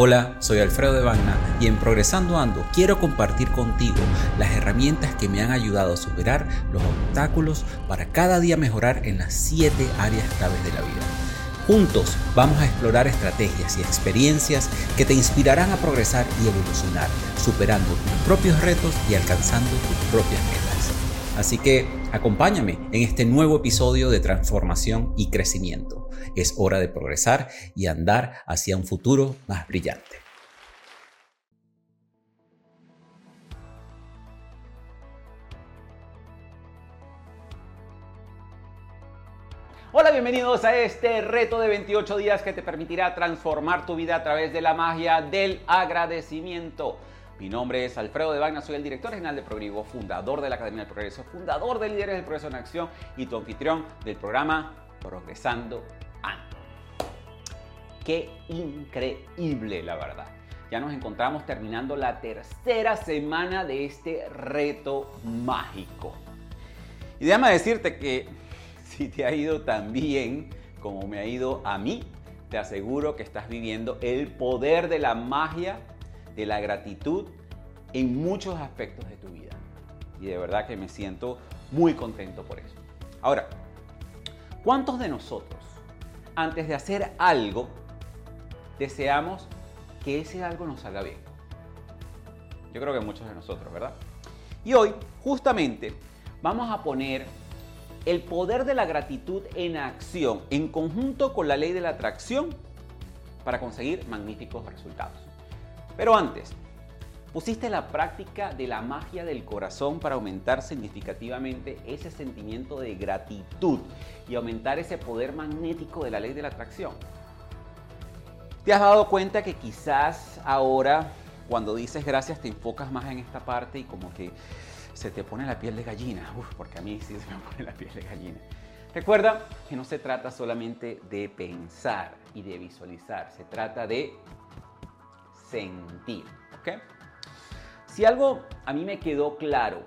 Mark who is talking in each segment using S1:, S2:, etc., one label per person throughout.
S1: Hola, soy Alfredo de Bagna y en Progresando Ando quiero compartir contigo las herramientas que me han ayudado a superar los obstáculos para cada día mejorar en las 7 áreas claves de la vida. Juntos vamos a explorar estrategias y experiencias que te inspirarán a progresar y evolucionar, superando tus propios retos y alcanzando tus propias metas. Así que acompáñame en este nuevo episodio de transformación y crecimiento. Es hora de progresar y andar hacia un futuro más brillante. Hola, bienvenidos a este reto de 28 días que te permitirá transformar tu vida a través de la magia del agradecimiento. Mi nombre es Alfredo de Vagna, soy el director general de Progreso, fundador de la Academia del Progreso, fundador de Líderes del Progreso en Acción y tu anfitrión del programa Progresando Ando. Qué increíble, la verdad. Ya nos encontramos terminando la tercera semana de este reto mágico. Y déjame decirte que si te ha ido tan bien como me ha ido a mí, te aseguro que estás viviendo el poder de la magia de la gratitud en muchos aspectos de tu vida. Y de verdad que me siento muy contento por eso. Ahora, ¿cuántos de nosotros, antes de hacer algo, deseamos que ese algo nos salga bien? Yo creo que muchos de nosotros, ¿verdad? Y hoy, justamente, vamos a poner el poder de la gratitud en acción, en conjunto con la ley de la atracción, para conseguir magníficos resultados. Pero antes, ¿pusiste la práctica de la magia del corazón para aumentar significativamente ese sentimiento de gratitud y aumentar ese poder magnético de la ley de la atracción? ¿Te has dado cuenta que quizás ahora cuando dices gracias te enfocas más en esta parte y como que se te pone la piel de gallina? Porque a mí sí se me pone la piel de gallina. Recuerda que no se trata solamente de pensar y de visualizar, se trata de sentir. ¿ok? Si algo a mí me quedó claro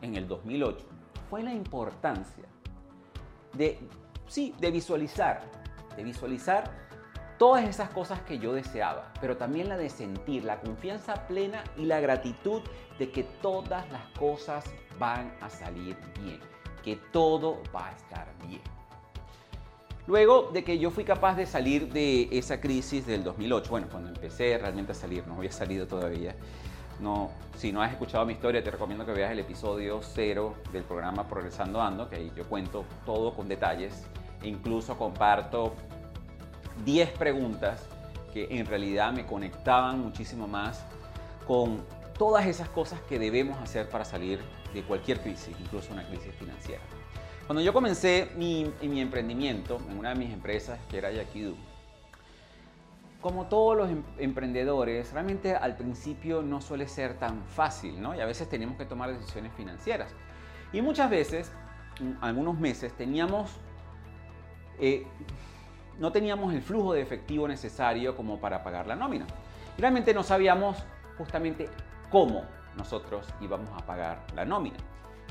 S1: en el 2008 fue la importancia de, sí, de visualizar, de visualizar todas esas cosas que yo deseaba, pero también la de sentir, la confianza plena y la gratitud de que todas las cosas van a salir bien, que todo va a estar bien. Luego de que yo fui capaz de salir de esa crisis del 2008, bueno, cuando empecé realmente a salir, no había salido todavía. No, si no has escuchado mi historia, te recomiendo que veas el episodio cero del programa Progresando Ando, que ahí yo cuento todo con detalles. E incluso comparto 10 preguntas que en realidad me conectaban muchísimo más con todas esas cosas que debemos hacer para salir de cualquier crisis, incluso una crisis financiera. Cuando yo comencé mi, mi emprendimiento en una de mis empresas, que era Yakidu, como todos los em, emprendedores, realmente al principio no suele ser tan fácil, ¿no? Y a veces tenemos que tomar decisiones financieras. Y muchas veces, algunos meses, teníamos, eh, no teníamos el flujo de efectivo necesario como para pagar la nómina. Realmente no sabíamos justamente cómo nosotros íbamos a pagar la nómina.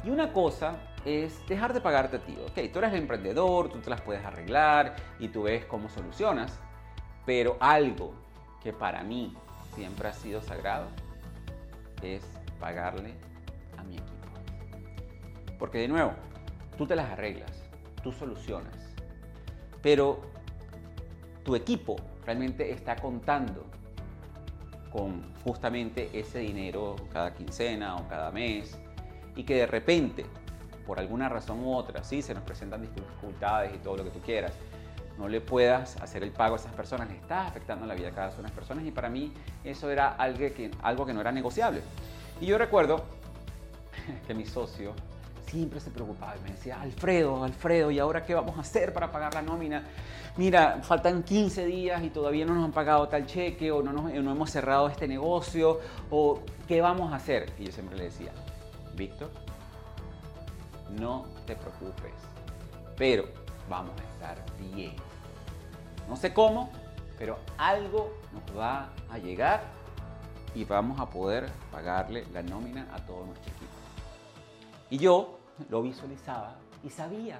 S1: Y una cosa es dejar de pagarte a ti. Ok, tú eres el emprendedor, tú te las puedes arreglar y tú ves cómo solucionas. Pero algo que para mí siempre ha sido sagrado es pagarle a mi equipo. Porque de nuevo, tú te las arreglas, tú solucionas. Pero tu equipo realmente está contando con justamente ese dinero cada quincena o cada mes y que de repente, por alguna razón u otra, sí, se nos presentan dificultades y todo lo que tú quieras, no le puedas hacer el pago a esas personas, le estás afectando la vida de cada una de las personas y para mí eso era algo que no era negociable. Y yo recuerdo que mi socio siempre se preocupaba y me decía, Alfredo, Alfredo, ¿y ahora qué vamos a hacer para pagar la nómina? Mira, faltan 15 días y todavía no nos han pagado tal cheque o no, no hemos cerrado este negocio o qué vamos a hacer. Y yo siempre le decía, Víctor, no te preocupes, pero vamos a estar bien. No sé cómo, pero algo nos va a llegar y vamos a poder pagarle la nómina a todo nuestro equipo. Y yo lo visualizaba y sabía,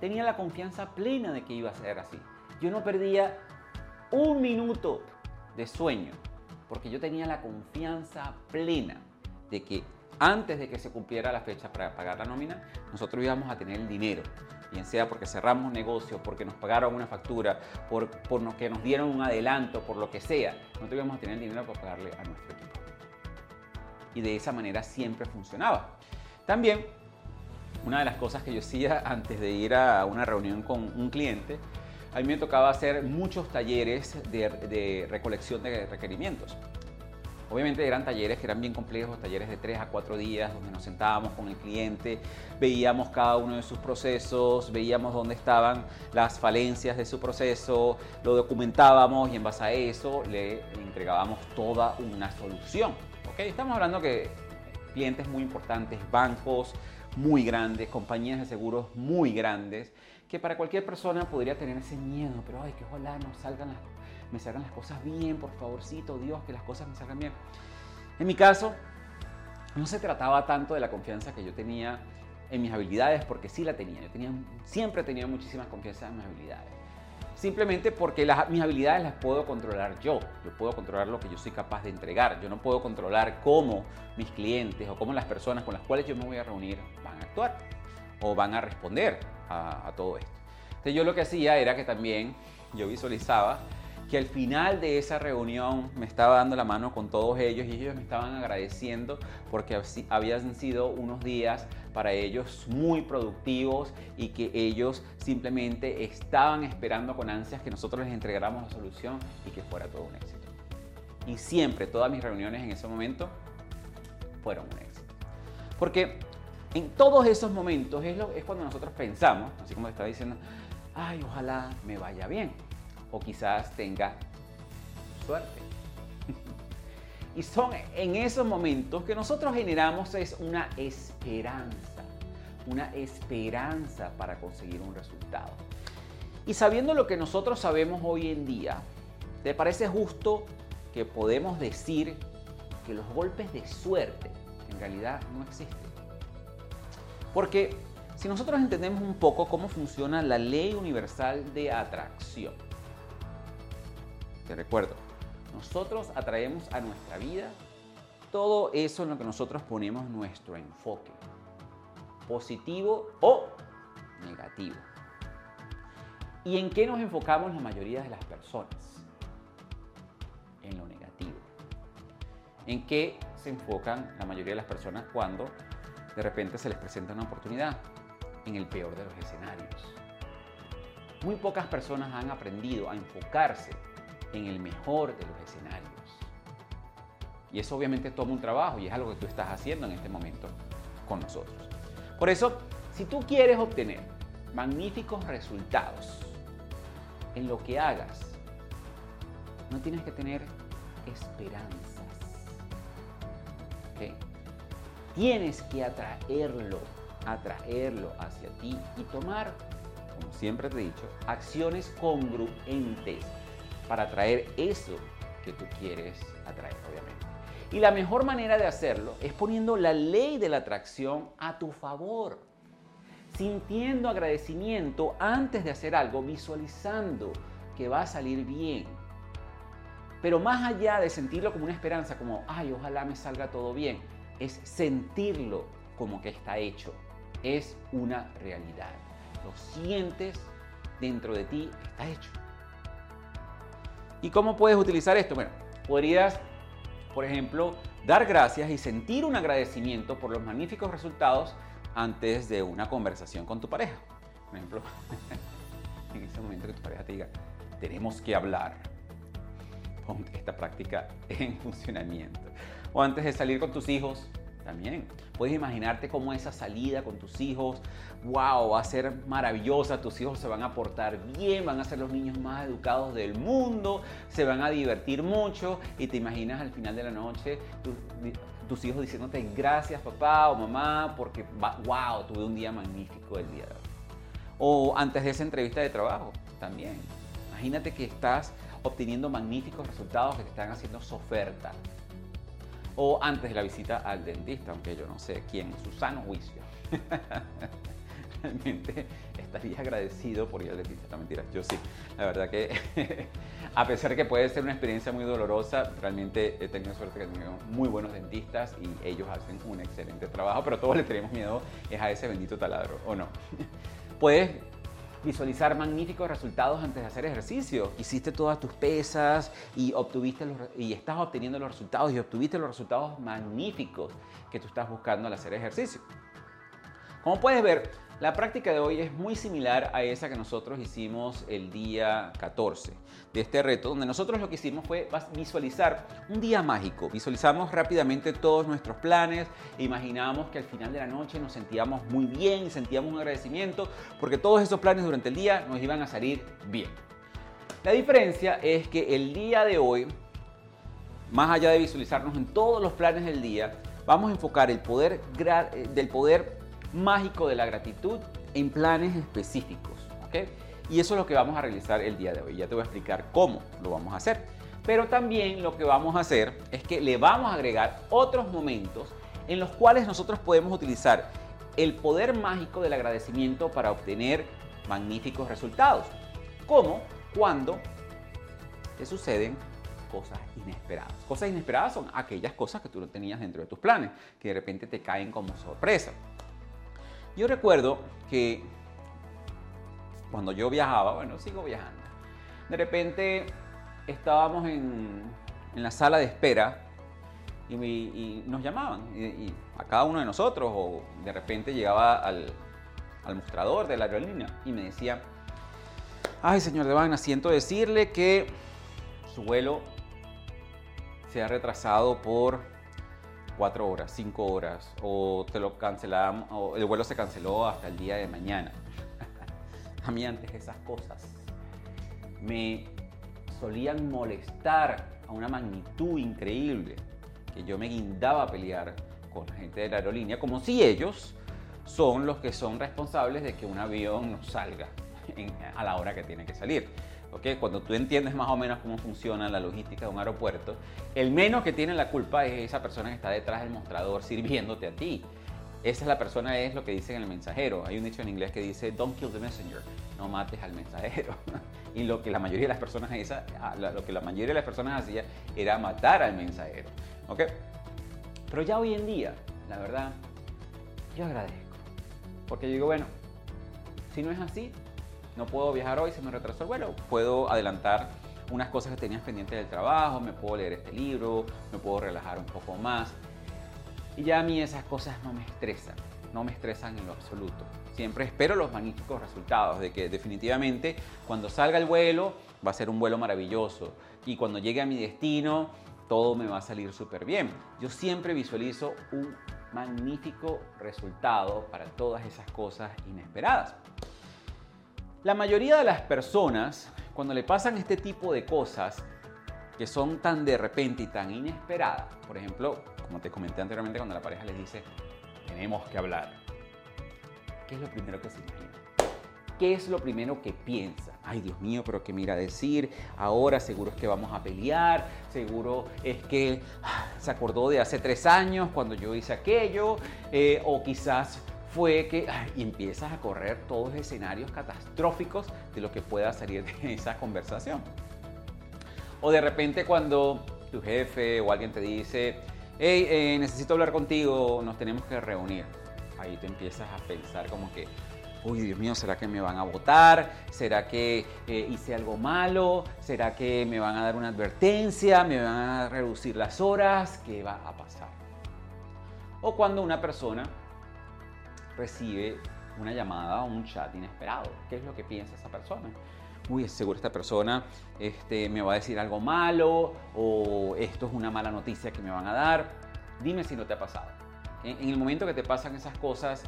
S1: tenía la confianza plena de que iba a ser así. Yo no perdía un minuto de sueño, porque yo tenía la confianza plena de que antes de que se cumpliera la fecha para pagar la nómina, nosotros íbamos a tener el dinero. Bien sea porque cerramos negocios, porque nos pagaron una factura, por, por que nos dieron un adelanto, por lo que sea, nosotros íbamos a tener el dinero para pagarle a nuestro equipo. Y de esa manera siempre funcionaba. También, una de las cosas que yo hacía antes de ir a una reunión con un cliente, a mí me tocaba hacer muchos talleres de, de recolección de requerimientos. Obviamente eran talleres que eran bien complejos, talleres de 3 a 4 días, donde nos sentábamos con el cliente, veíamos cada uno de sus procesos, veíamos dónde estaban las falencias de su proceso, lo documentábamos y en base a eso le entregábamos toda una solución. ¿okay? Estamos hablando que clientes muy importantes, bancos muy grandes, compañías de seguros muy grandes, que para cualquier persona podría tener ese miedo, pero ay, que ojalá nos salgan las me salgan las cosas bien, por favorcito, Dios, que las cosas me salgan bien. En mi caso, no se trataba tanto de la confianza que yo tenía en mis habilidades, porque sí la tenía. Yo tenía, siempre tenido muchísima confianza en mis habilidades. Simplemente porque las, mis habilidades las puedo controlar yo. Yo puedo controlar lo que yo soy capaz de entregar. Yo no puedo controlar cómo mis clientes o cómo las personas con las cuales yo me voy a reunir van a actuar o van a responder a, todo esto. Entonces yo lo que hacía era que también yo visualizaba que al final de esa reunión me estaba dando la mano con todos ellos y ellos me estaban agradeciendo porque habían sido unos días para ellos muy productivos y que ellos simplemente estaban esperando con ansias que nosotros les entregáramos la solución y que fuera todo un éxito. Y siempre, todas mis reuniones en ese momento fueron un éxito. Porque en todos esos momentos es, lo, es cuando nosotros pensamos, así como estaba diciendo, ay, ojalá me vaya bien o quizás tenga suerte. y son en esos momentos que nosotros generamos es una esperanza, una esperanza para conseguir un resultado. Y sabiendo lo que nosotros sabemos hoy en día, ¿te parece justo que podemos decir que los golpes de suerte en realidad no existen? Porque si nosotros entendemos un poco cómo funciona la ley universal de atracción, te recuerdo, nosotros atraemos a nuestra vida todo eso en lo que nosotros ponemos nuestro enfoque, positivo o negativo. ¿Y en qué nos enfocamos la mayoría de las personas? En lo negativo. ¿En qué se enfocan la mayoría de las personas cuando de repente se les presenta una oportunidad? En el peor de los escenarios. Muy pocas personas han aprendido a enfocarse en el mejor de los escenarios. Y eso obviamente toma un trabajo y es algo que tú estás haciendo en este momento con nosotros. Por eso, si tú quieres obtener magníficos resultados en lo que hagas, no tienes que tener esperanzas. Tienes que atraerlo, atraerlo hacia ti y tomar, como siempre te he dicho, acciones congruentes para atraer eso que tú quieres atraer, obviamente. Y la mejor manera de hacerlo es poniendo la ley de la atracción a tu favor, sintiendo agradecimiento antes de hacer algo, visualizando que va a salir bien. Pero más allá de sentirlo como una esperanza, como, ay, ojalá me salga todo bien, es sentirlo como que está hecho. Es una realidad. Lo sientes dentro de ti, está hecho. ¿Y cómo puedes utilizar esto? Bueno, podrías, por ejemplo, dar gracias y sentir un agradecimiento por los magníficos resultados antes de una conversación con tu pareja. Por ejemplo, en ese momento que tu pareja te diga, tenemos que hablar. Pon esta práctica en funcionamiento. O antes de salir con tus hijos, también. Puedes imaginarte cómo esa salida con tus hijos, wow, va a ser maravillosa, tus hijos se van a portar bien, van a ser los niños más educados del mundo, se van a divertir mucho y te imaginas al final de la noche tus hijos diciéndote gracias papá o mamá porque wow, tuve un día magnífico el día de hoy. O antes de esa entrevista de trabajo también. Imagínate que estás obteniendo magníficos resultados que te están haciendo su oferta. O antes de la visita al dentista, aunque yo no sé quién, su sano juicio. Realmente estaría agradecido por ir al dentista. No mentiras, yo sí. La verdad que a pesar que puede ser una experiencia muy dolorosa, realmente he tenido suerte que tenido muy buenos dentistas y ellos hacen un excelente trabajo, pero todos le tenemos miedo es a ese bendito taladro, ¿o no? Puedes visualizar magníficos resultados antes de hacer ejercicio. Hiciste todas tus pesas y, obtuviste y estás obteniendo los resultados y obtuviste los resultados magníficos que tú estás buscando al hacer ejercicio. Como puedes ver, la práctica de hoy es muy similar a esa que nosotros hicimos el día 14 de este reto, donde nosotros lo que hicimos fue visualizar un día mágico. Visualizamos rápidamente todos nuestros planes imaginábamos que al final de la noche nos sentíamos muy bien sentíamos un agradecimiento porque todos esos planes durante el día nos iban a salir bien. La diferencia es que el día de hoy, más allá de visualizarnos en todos los planes del día, vamos a enfocar el poder eh, del poder mágico de la gratitud en planes específicos. Y eso es lo que vamos a realizar el día de hoy. Ya te voy a explicar cómo lo vamos a hacer. Pero también lo que vamos a hacer es que le vamos a agregar otros momentos en los cuales nosotros podemos utilizar el poder mágico del agradecimiento para obtener magníficos resultados. Como cuando te suceden cosas inesperadas. Cosas inesperadas son aquellas cosas que tú no tenías dentro de tus planes, que de repente te caen como sorpresa. Yo recuerdo que cuando yo viajaba, bueno, sigo viajando, de repente estábamos en, la sala de espera y, nos llamaban, a cada uno de nosotros, o de repente llegaba al, mostrador de la aerolínea y me decía, ay señor Devane, siento decirle que su vuelo se ha retrasado por cuatro horas, cinco horas, o te lo cancelamos, o el vuelo se canceló hasta el día de mañana. a mí antes esas cosas me solían molestar a una magnitud increíble, que yo me guindaba a pelear con la gente de la aerolínea, como si ellos son los que son responsables de que un avión no salga a la hora que tiene que salir. Cuando tú entiendes más o menos cómo funciona la logística de un aeropuerto, el menos que tiene la culpa es esa persona que está detrás del mostrador sirviéndote a ti. Esa es la persona, es lo que dice en el mensajero. Hay un dicho en inglés que dice, don't kill the messenger, no mates al mensajero. y lo que la mayoría de las personas esa, lo que la mayoría de las personas hacía era matar al mensajero. ¿Ok? Pero ya hoy en día, la verdad, yo agradezco. Porque yo digo, bueno, si no es así, no puedo viajar hoy, se me retrasó el vuelo, puedo adelantar unas cosas que tenías pendientes del trabajo, me puedo leer este libro, me puedo relajar un poco más. Y ya a mí esas cosas no me estresan, no me estresan en lo absoluto. Siempre espero los magníficos resultados de que definitivamente cuando salga el vuelo va a ser un vuelo maravilloso y cuando llegue a mi destino todo me va a salir súper bien. Yo siempre visualizo un magnífico resultado para todas esas cosas inesperadas. La mayoría de las personas, cuando le pasan este tipo de cosas, que son tan de repente y tan inesperadas, por ejemplo, como te comenté anteriormente, cuando la pareja les dice, tenemos que hablar, ¿qué es lo primero que se imagina? ¿Qué es lo primero que piensa? Ay, Dios mío, pero ¿qué mira decir? Ahora seguro es que vamos a pelear, seguro es que ah, se acordó de hace tres años cuando yo hice aquello, eh, o quizás fue que empiezas a correr todos los escenarios catastróficos de lo que pueda salir de esa conversación. O de repente cuando tu jefe o alguien te dice, hey, eh, necesito hablar contigo, nos tenemos que reunir. Ahí te empiezas a pensar como que, uy, Dios mío, ¿será que me van a votar? ¿Será que eh, hice algo malo? ¿Será que me van a dar una advertencia? ¿Me van a reducir las horas? ¿Qué va a pasar? O cuando una persona recibe una llamada o un chat inesperado. ¿Qué es lo que piensa esa persona? Uy, seguro esta persona este, me va a decir algo malo o esto es una mala noticia que me van a dar. Dime si no te ha pasado. en, el momento que te pasan esas cosas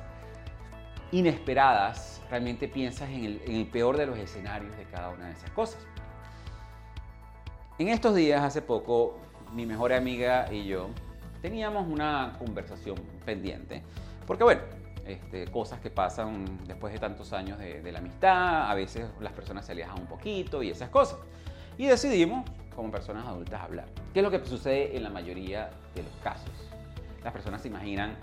S1: inesperadas, realmente piensas en el, en el peor de los escenarios de cada una de esas cosas. En estos días, hace poco, mi mejor amiga y yo teníamos una conversación pendiente. Porque bueno, este, cosas que pasan después de tantos años de, la amistad, a veces las personas se alejan un poquito y esas cosas. Y decidimos, como personas adultas, hablar. ¿Qué es lo que sucede en la mayoría de los casos? Las personas se imaginan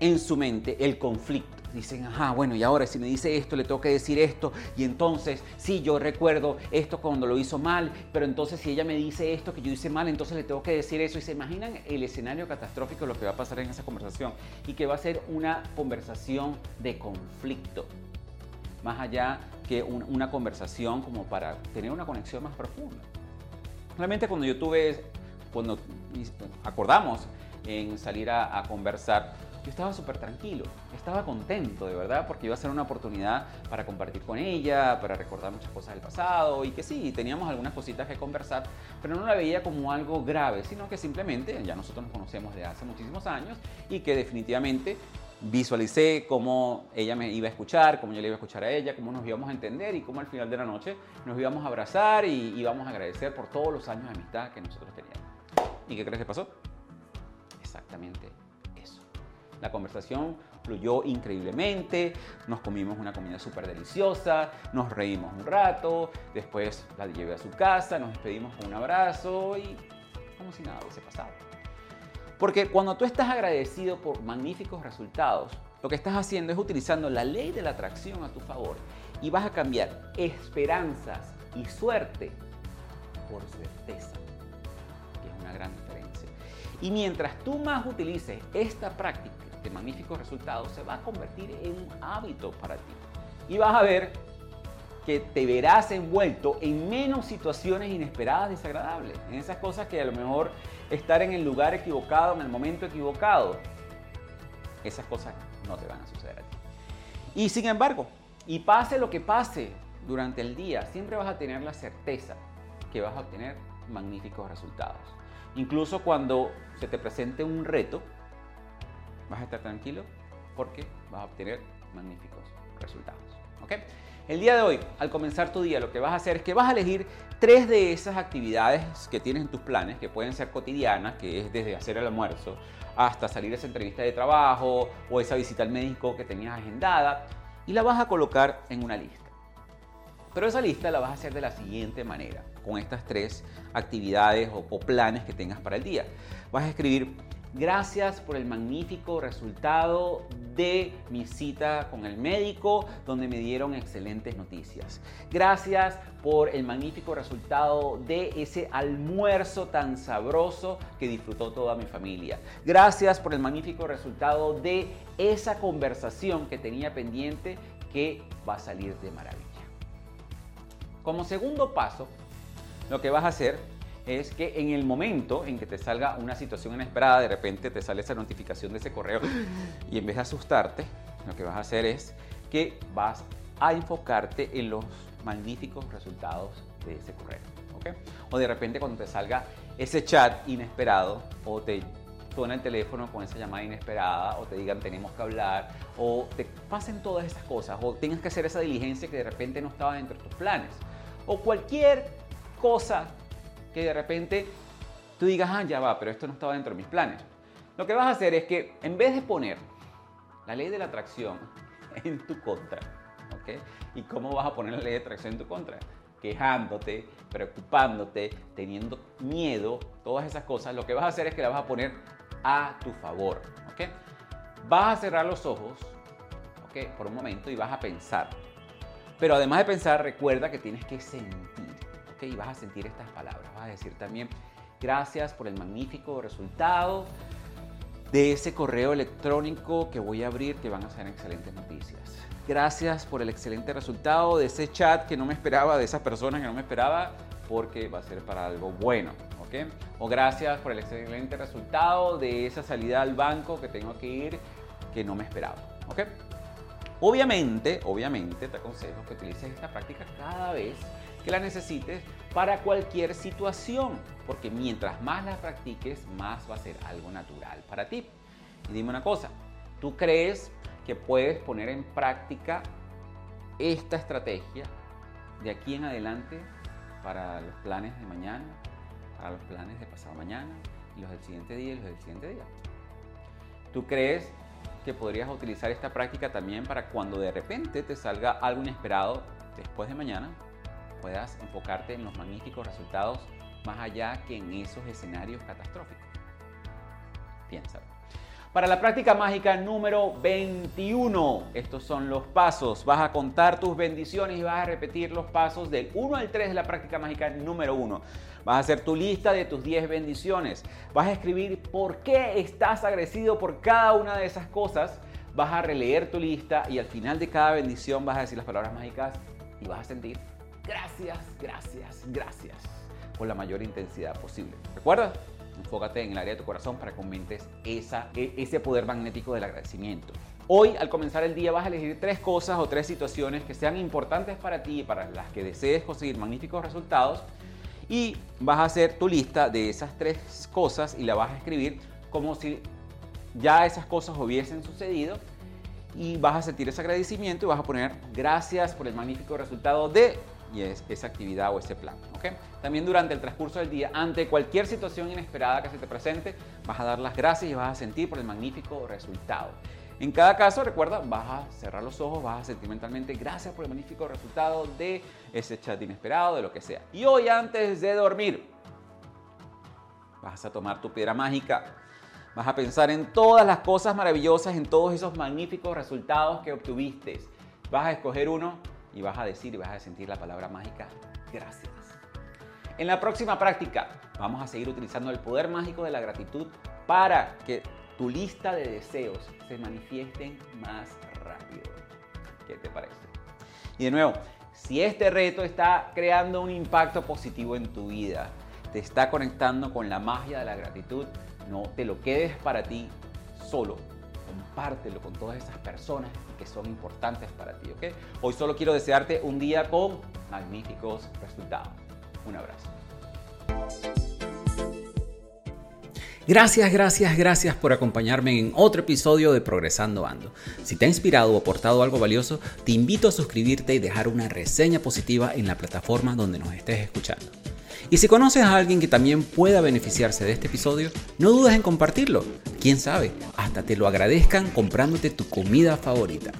S1: en su mente el conflicto. Dicen, ajá, bueno, y ahora si me dice esto, le tengo que decir esto, y entonces, sí, yo recuerdo esto cuando lo hizo mal, pero entonces si ella me dice esto que yo hice mal, entonces le tengo que decir eso, y se imaginan el escenario catastrófico, lo que va a pasar en esa conversación, y que va a ser una conversación de conflicto, más allá que una conversación como para tener una conexión más profunda. Realmente cuando yo tuve, cuando acordamos en salir a, a conversar, yo estaba súper tranquilo, estaba contento de verdad porque iba a ser una oportunidad para compartir con ella, para recordar muchas cosas del pasado y que sí, teníamos algunas cositas que conversar, pero no la veía como algo grave, sino que simplemente ya nosotros nos conocemos de hace muchísimos años y que definitivamente visualicé cómo ella me iba a escuchar, cómo yo le iba a escuchar a ella, cómo nos íbamos a entender y cómo al final de la noche nos íbamos a abrazar y íbamos a agradecer por todos los años de amistad que nosotros teníamos. ¿Y qué crees que pasó? Exactamente la conversación fluyó increíblemente, nos comimos una comida súper deliciosa, nos reímos un rato, después la llevé a su casa, nos despedimos con un abrazo y como si nada hubiese pasado. Porque cuando tú estás agradecido por magníficos resultados, lo que estás haciendo es utilizando la ley de la atracción a tu favor y vas a cambiar esperanzas y suerte por certeza, que es una gran diferencia. Y mientras tú más utilices esta práctica, de magníficos resultados se va a convertir en un hábito para ti. Y vas a ver que te verás envuelto en menos situaciones inesperadas, desagradables, en esas cosas que a lo mejor estar en el lugar equivocado, en el momento equivocado, esas cosas no te van a suceder a ti. Y sin embargo, y pase lo que pase durante el día, siempre vas a tener la certeza que vas a obtener magníficos resultados. Incluso cuando se te presente un reto, vas a estar tranquilo porque vas a obtener magníficos resultados. ¿ok? El día de hoy, al comenzar tu día, lo que vas a hacer es que vas a elegir tres de esas actividades que tienes en tus planes, que pueden ser cotidianas, que es desde hacer el almuerzo hasta salir a esa entrevista de trabajo o esa visita al médico que tenías agendada, y la vas a colocar en una lista. Pero esa lista la vas a hacer de la siguiente manera, con estas tres actividades o, o planes que tengas para el día. Vas a escribir Gracias por el magnífico resultado de mi cita con el médico, donde me dieron excelentes noticias. Gracias por el magnífico resultado de ese almuerzo tan sabroso que disfrutó toda mi familia. Gracias por el magnífico resultado de esa conversación que tenía pendiente que va a salir de maravilla. Como segundo paso, lo que vas a hacer es que en el momento en que te salga una situación inesperada, de repente te sale esa notificación de ese correo y en vez de asustarte, lo que vas a hacer es que vas a enfocarte en los magníficos resultados de ese correo. O de repente cuando te salga ese chat inesperado o te suena el teléfono con esa llamada inesperada o te digan tenemos que hablar o te pasen todas esas cosas o tengas que hacer esa diligencia que de repente no estaba dentro de tus planes o cualquier cosa que de repente tú digas, ah, ya va, pero esto no estaba dentro de mis planes. Lo que vas a hacer es que en vez de poner la ley de la atracción en tu contra, ¿ok? ¿Y cómo vas a poner la ley de atracción en tu contra? Quejándote, preocupándote, teniendo miedo, todas esas cosas, lo que vas a hacer es que la vas a poner a tu favor, ¿ok? Vas a cerrar los ojos, ¿ok? Por un momento y vas a pensar. Pero además de pensar, recuerda que tienes que sentir. Y vas a sentir estas palabras. Vas a decir también, gracias por el magnífico resultado de ese correo electrónico que voy a abrir, que van a ser excelentes noticias. Gracias por el excelente resultado de ese chat que no me esperaba, de esa persona que no me esperaba, porque va a ser para algo bueno. ¿ok? O gracias por el excelente resultado de esa salida al banco que tengo que ir, que no me esperaba. ¿ok? Obviamente, obviamente te aconsejo que utilices esta práctica cada vez que la necesites para cualquier situación, porque mientras más la practiques, más va a ser algo natural para ti. Y dime una cosa, ¿tú crees que puedes poner en práctica esta estrategia de aquí en adelante para los planes de mañana, para los planes de pasado mañana, y los del siguiente día y los del siguiente día? ¿Tú crees que podrías utilizar esta práctica también para cuando de repente te salga algo inesperado después de mañana, puedas enfocarte en los magníficos resultados más allá que en esos escenarios catastróficos? Piénsalo. Para la práctica mágica número 21, estos son los pasos. Vas a contar tus bendiciones y vas a repetir los pasos del 1 al 3 de la práctica mágica número 1. Vas a hacer tu lista de tus 10 bendiciones. Vas a escribir por qué estás agradecido por cada una de esas cosas. Vas a releer tu lista y al final de cada bendición vas a decir las palabras mágicas y vas a sentir gracias, gracias, gracias con la mayor intensidad posible. ¿Recuerda? Enfócate en el área de tu corazón para que aumentes esa, e, ese poder magnético del agradecimiento. Hoy, al comenzar el día, vas a elegir tres cosas o tres situaciones que sean importantes para ti y para las que desees conseguir magníficos resultados. Y vas a hacer tu lista de esas tres cosas y la vas a escribir como si ya esas cosas hubiesen sucedido. Y vas a sentir ese agradecimiento y vas a poner gracias por el magnífico resultado de y es esa actividad o ese plan. ¿okay? También durante el transcurso del día, ante cualquier situación inesperada que se te presente, vas a dar las gracias y vas a sentir por el magnífico resultado. En cada caso, recuerda, vas a cerrar los ojos, vas a sentir mentalmente gracias por el magnífico resultado de ese chat inesperado, de lo que sea. Y hoy antes de dormir, vas a tomar tu piedra mágica, vas a pensar en todas las cosas maravillosas, en todos esos magníficos resultados que obtuviste. Vas a escoger uno y vas a decir y vas a sentir la palabra mágica, gracias. En la próxima práctica vamos a seguir utilizando el poder mágico de la gratitud para que tu lista de deseos se manifiesten más rápido. ¿Qué te parece? Y de nuevo, si este reto está creando un impacto positivo en tu vida, te está conectando con la magia de la gratitud, no te lo quedes para ti solo, compártelo con todas esas personas que son importantes para ti, ¿ok? Hoy solo quiero desearte un día con magníficos resultados. Un abrazo.
S2: Gracias, gracias, gracias por acompañarme en otro episodio de Progresando Ando. Si te ha inspirado o aportado algo valioso, te invito a suscribirte y dejar una reseña positiva en la plataforma donde nos estés escuchando. Y si conoces a alguien que también pueda beneficiarse de este episodio, no dudes en compartirlo. Quién sabe, hasta te lo agradezcan comprándote tu comida favorita.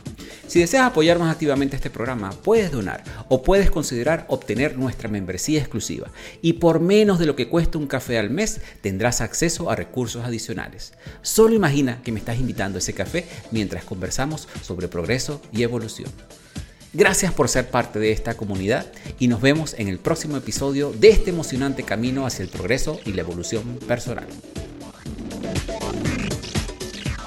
S2: Si deseas apoyar más activamente este programa, puedes donar o puedes considerar obtener nuestra membresía exclusiva. Y por menos de lo que cuesta un café al mes, tendrás acceso a recursos adicionales. Solo imagina que me estás invitando a ese café mientras conversamos sobre progreso y evolución. Gracias por ser parte de esta comunidad y nos vemos en el próximo episodio de este emocionante camino hacia el progreso y la evolución personal.